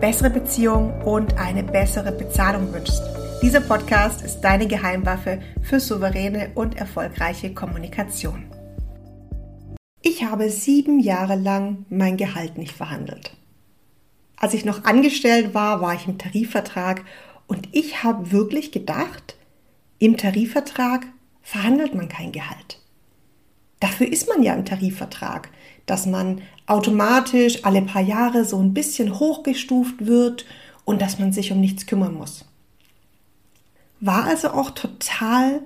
bessere Beziehungen und eine bessere Bezahlung wünschst. Dieser Podcast ist deine Geheimwaffe für souveräne und erfolgreiche Kommunikation. Ich habe sieben Jahre lang mein Gehalt nicht verhandelt. Als ich noch angestellt war, war ich im Tarifvertrag und ich habe wirklich gedacht, im Tarifvertrag verhandelt man kein Gehalt. Dafür ist man ja im Tarifvertrag dass man automatisch alle paar Jahre so ein bisschen hochgestuft wird und dass man sich um nichts kümmern muss. War also auch total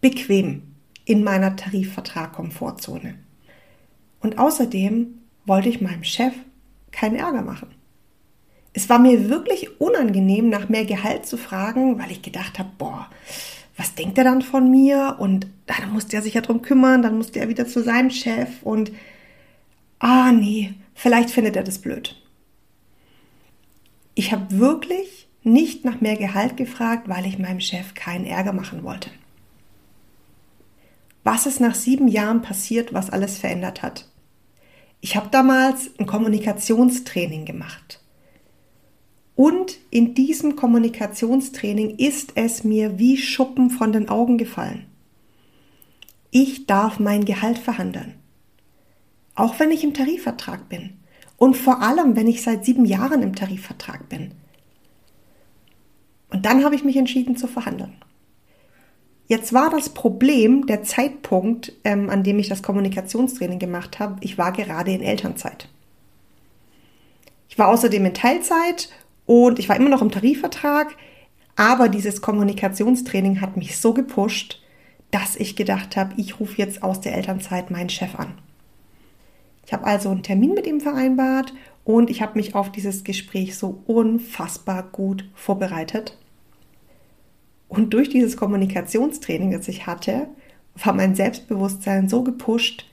bequem in meiner Tarifvertrag-Komfortzone. Und außerdem wollte ich meinem Chef keinen Ärger machen. Es war mir wirklich unangenehm, nach mehr Gehalt zu fragen, weil ich gedacht habe, boah, was denkt er dann von mir? Und dann musste er sich ja drum kümmern, dann musste er wieder zu seinem Chef und ah nee, vielleicht findet er das blöd. Ich habe wirklich nicht nach mehr Gehalt gefragt, weil ich meinem Chef keinen Ärger machen wollte. Was ist nach sieben Jahren passiert, was alles verändert hat? Ich habe damals ein Kommunikationstraining gemacht. Und in diesem Kommunikationstraining ist es mir wie Schuppen von den Augen gefallen. Ich darf mein Gehalt verhandeln. Auch wenn ich im Tarifvertrag bin. Und vor allem, wenn ich seit sieben Jahren im Tarifvertrag bin. Und dann habe ich mich entschieden zu verhandeln. Jetzt war das Problem der Zeitpunkt, ähm, an dem ich das Kommunikationstraining gemacht habe. Ich war gerade in Elternzeit. Ich war außerdem in Teilzeit und ich war immer noch im Tarifvertrag. Aber dieses Kommunikationstraining hat mich so gepusht, dass ich gedacht habe, ich rufe jetzt aus der Elternzeit meinen Chef an. Ich habe also einen Termin mit ihm vereinbart und ich habe mich auf dieses Gespräch so unfassbar gut vorbereitet. Und durch dieses Kommunikationstraining, das ich hatte, war mein Selbstbewusstsein so gepusht,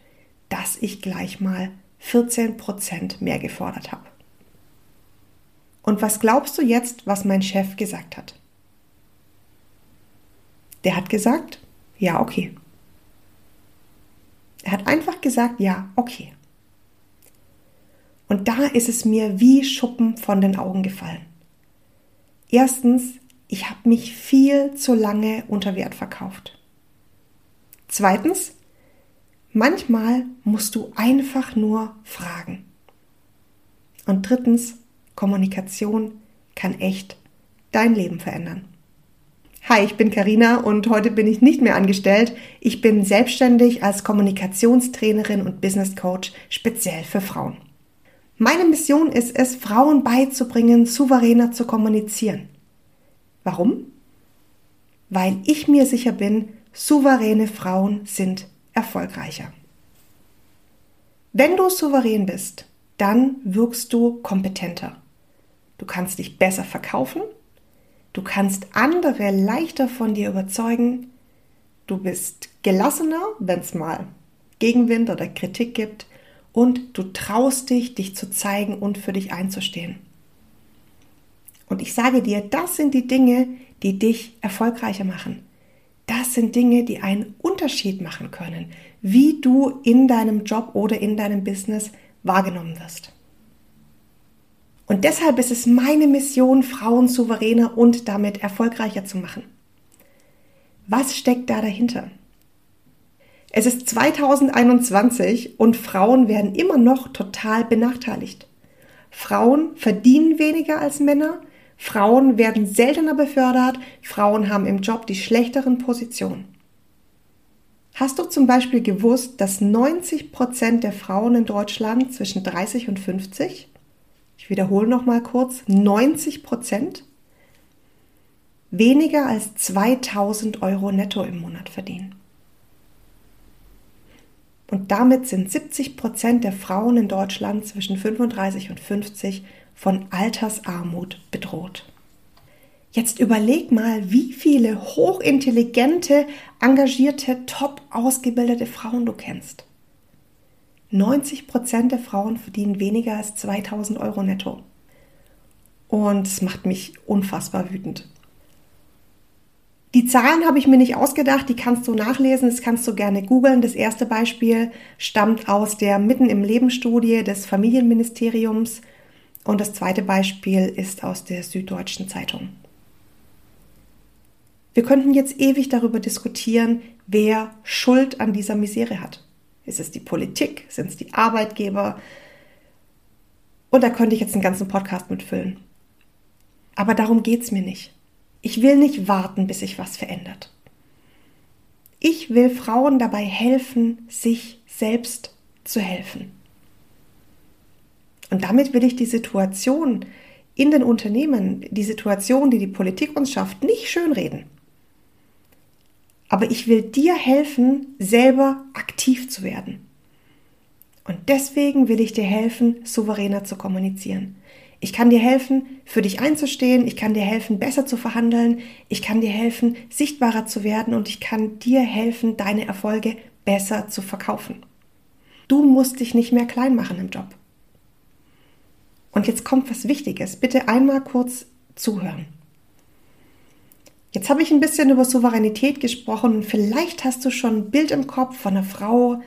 dass ich gleich mal 14% mehr gefordert habe. Und was glaubst du jetzt, was mein Chef gesagt hat? Der hat gesagt, ja, okay. Er hat einfach gesagt, ja, okay. Und da ist es mir wie Schuppen von den Augen gefallen. Erstens, ich habe mich viel zu lange unter Wert verkauft. Zweitens, manchmal musst du einfach nur fragen. Und drittens, Kommunikation kann echt dein Leben verändern. Hi, ich bin Karina und heute bin ich nicht mehr angestellt. Ich bin selbstständig als Kommunikationstrainerin und Business Coach speziell für Frauen. Meine Mission ist es, Frauen beizubringen, souveräner zu kommunizieren. Warum? Weil ich mir sicher bin, souveräne Frauen sind erfolgreicher. Wenn du souverän bist, dann wirkst du kompetenter. Du kannst dich besser verkaufen, du kannst andere leichter von dir überzeugen, du bist gelassener, wenn es mal Gegenwind oder Kritik gibt und du traust dich, dich zu zeigen und für dich einzustehen. Und ich sage dir, das sind die Dinge, die dich erfolgreicher machen. Das sind Dinge, die einen Unterschied machen können, wie du in deinem Job oder in deinem Business wahrgenommen wirst. Und deshalb ist es meine Mission, Frauen souveräner und damit erfolgreicher zu machen. Was steckt da dahinter? Es ist 2021 und Frauen werden immer noch total benachteiligt. Frauen verdienen weniger als Männer, Frauen werden seltener befördert, Frauen haben im Job die schlechteren Positionen. Hast du zum Beispiel gewusst, dass 90 Prozent der Frauen in Deutschland zwischen 30 und 50, ich wiederhole noch mal kurz, 90 Prozent weniger als 2000 Euro netto im Monat verdienen? Und damit sind 70 Prozent der Frauen in Deutschland zwischen 35 und 50 von Altersarmut bedroht. Jetzt überleg mal, wie viele hochintelligente, engagierte, top ausgebildete Frauen du kennst. 90 Prozent der Frauen verdienen weniger als 2000 Euro netto. Und es macht mich unfassbar wütend. Die Zahlen habe ich mir nicht ausgedacht, die kannst du nachlesen, das kannst du gerne googeln. Das erste Beispiel stammt aus der Mitten im Leben Studie des Familienministeriums und das zweite Beispiel ist aus der Süddeutschen Zeitung. Wir könnten jetzt ewig darüber diskutieren, wer Schuld an dieser Misere hat. Ist es die Politik? Sind es die Arbeitgeber? Und da könnte ich jetzt einen ganzen Podcast mitfüllen. Aber darum geht es mir nicht. Ich will nicht warten, bis sich was verändert. Ich will Frauen dabei helfen, sich selbst zu helfen. Und damit will ich die Situation in den Unternehmen, die Situation, die die Politik uns schafft, nicht schönreden. Aber ich will dir helfen, selber aktiv zu werden. Und deswegen will ich dir helfen, souveräner zu kommunizieren. Ich kann dir helfen, für dich einzustehen, ich kann dir helfen, besser zu verhandeln, ich kann dir helfen, sichtbarer zu werden und ich kann dir helfen, deine Erfolge besser zu verkaufen. Du musst dich nicht mehr klein machen im Job. Und jetzt kommt was Wichtiges. Bitte einmal kurz zuhören. Jetzt habe ich ein bisschen über Souveränität gesprochen und vielleicht hast du schon ein Bild im Kopf von einer Frau,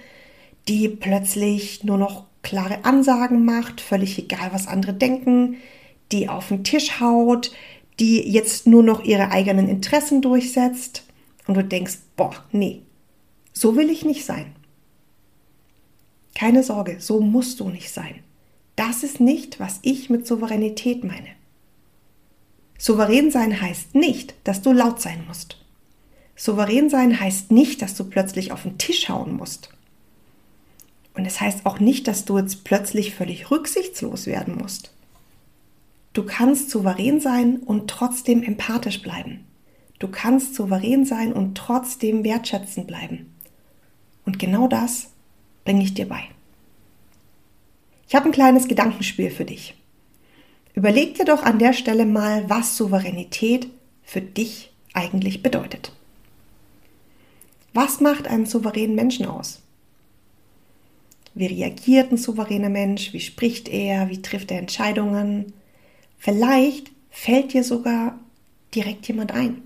die plötzlich nur noch klare Ansagen macht, völlig egal, was andere denken, die auf den Tisch haut, die jetzt nur noch ihre eigenen Interessen durchsetzt und du denkst, boah, nee, so will ich nicht sein. Keine Sorge, so musst du nicht sein. Das ist nicht, was ich mit Souveränität meine. Souverän sein heißt nicht, dass du laut sein musst. Souverän sein heißt nicht, dass du plötzlich auf den Tisch hauen musst. Und es heißt auch nicht, dass du jetzt plötzlich völlig rücksichtslos werden musst. Du kannst souverän sein und trotzdem empathisch bleiben. Du kannst souverän sein und trotzdem wertschätzend bleiben. Und genau das bringe ich dir bei. Ich habe ein kleines Gedankenspiel für dich. Überleg dir doch an der Stelle mal, was Souveränität für dich eigentlich bedeutet. Was macht einen souveränen Menschen aus? Wie reagiert ein souveräner Mensch? Wie spricht er? Wie trifft er Entscheidungen? Vielleicht fällt dir sogar direkt jemand ein.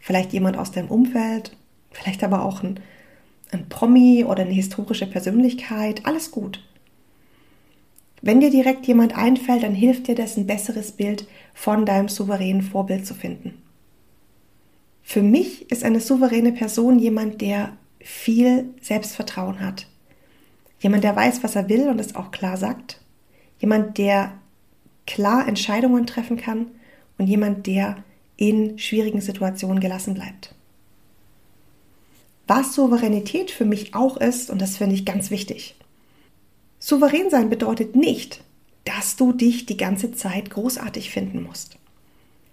Vielleicht jemand aus deinem Umfeld, vielleicht aber auch ein, ein Promi oder eine historische Persönlichkeit. Alles gut. Wenn dir direkt jemand einfällt, dann hilft dir das, ein besseres Bild von deinem souveränen Vorbild zu finden. Für mich ist eine souveräne Person jemand, der viel Selbstvertrauen hat, Jemand, der weiß, was er will und es auch klar sagt. Jemand, der klar Entscheidungen treffen kann und jemand, der in schwierigen Situationen gelassen bleibt. Was Souveränität für mich auch ist, und das finde ich ganz wichtig. Souverän sein bedeutet nicht, dass du dich die ganze Zeit großartig finden musst.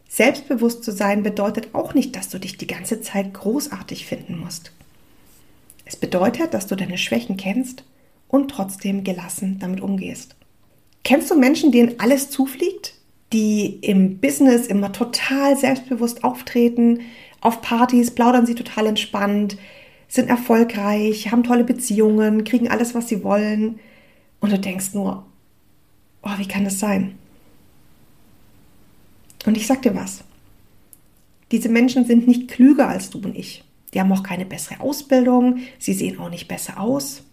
Selbstbewusst zu sein bedeutet auch nicht, dass du dich die ganze Zeit großartig finden musst. Es bedeutet, dass du deine Schwächen kennst und trotzdem gelassen damit umgehst. Kennst du Menschen, denen alles zufliegt? Die im Business immer total selbstbewusst auftreten, auf Partys plaudern sie total entspannt, sind erfolgreich, haben tolle Beziehungen, kriegen alles, was sie wollen. Und du denkst nur, oh, wie kann das sein? Und ich sag dir was. Diese Menschen sind nicht klüger als du und ich. Die haben auch keine bessere Ausbildung, sie sehen auch nicht besser aus.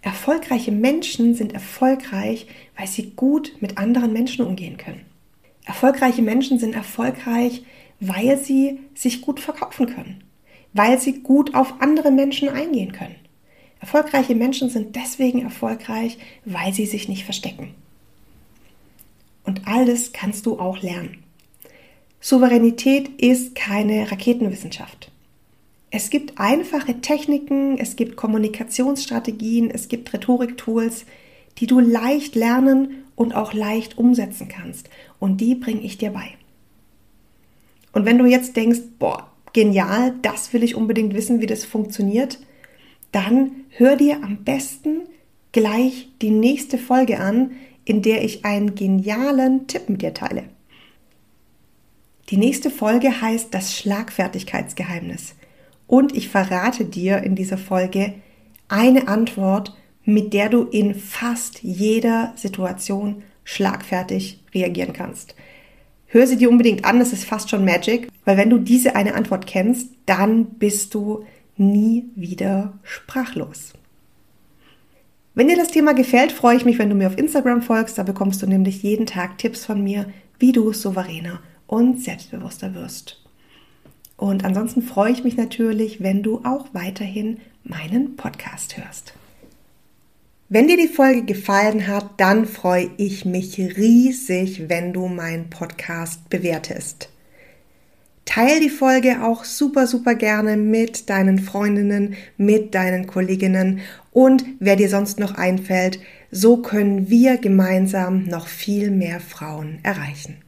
Erfolgreiche Menschen sind erfolgreich, weil sie gut mit anderen Menschen umgehen können. Erfolgreiche Menschen sind erfolgreich, weil sie sich gut verkaufen können, weil sie gut auf andere Menschen eingehen können. Erfolgreiche Menschen sind deswegen erfolgreich, weil sie sich nicht verstecken. Und all das kannst du auch lernen. Souveränität ist keine Raketenwissenschaft. Es gibt einfache Techniken, es gibt Kommunikationsstrategien, es gibt Rhetoriktools, die du leicht lernen und auch leicht umsetzen kannst. Und die bringe ich dir bei. Und wenn du jetzt denkst, boah, genial, das will ich unbedingt wissen, wie das funktioniert, dann hör dir am besten gleich die nächste Folge an, in der ich einen genialen Tipp mit dir teile. Die nächste Folge heißt das Schlagfertigkeitsgeheimnis. Und ich verrate dir in dieser Folge eine Antwort, mit der du in fast jeder Situation schlagfertig reagieren kannst. Hör sie dir unbedingt an, das ist fast schon Magic, weil wenn du diese eine Antwort kennst, dann bist du nie wieder sprachlos. Wenn dir das Thema gefällt, freue ich mich, wenn du mir auf Instagram folgst. Da bekommst du nämlich jeden Tag Tipps von mir, wie du souveräner und selbstbewusster wirst. Und ansonsten freue ich mich natürlich, wenn du auch weiterhin meinen Podcast hörst. Wenn dir die Folge gefallen hat, dann freue ich mich riesig, wenn du meinen Podcast bewertest. Teil die Folge auch super, super gerne mit deinen Freundinnen, mit deinen Kolleginnen und wer dir sonst noch einfällt. So können wir gemeinsam noch viel mehr Frauen erreichen.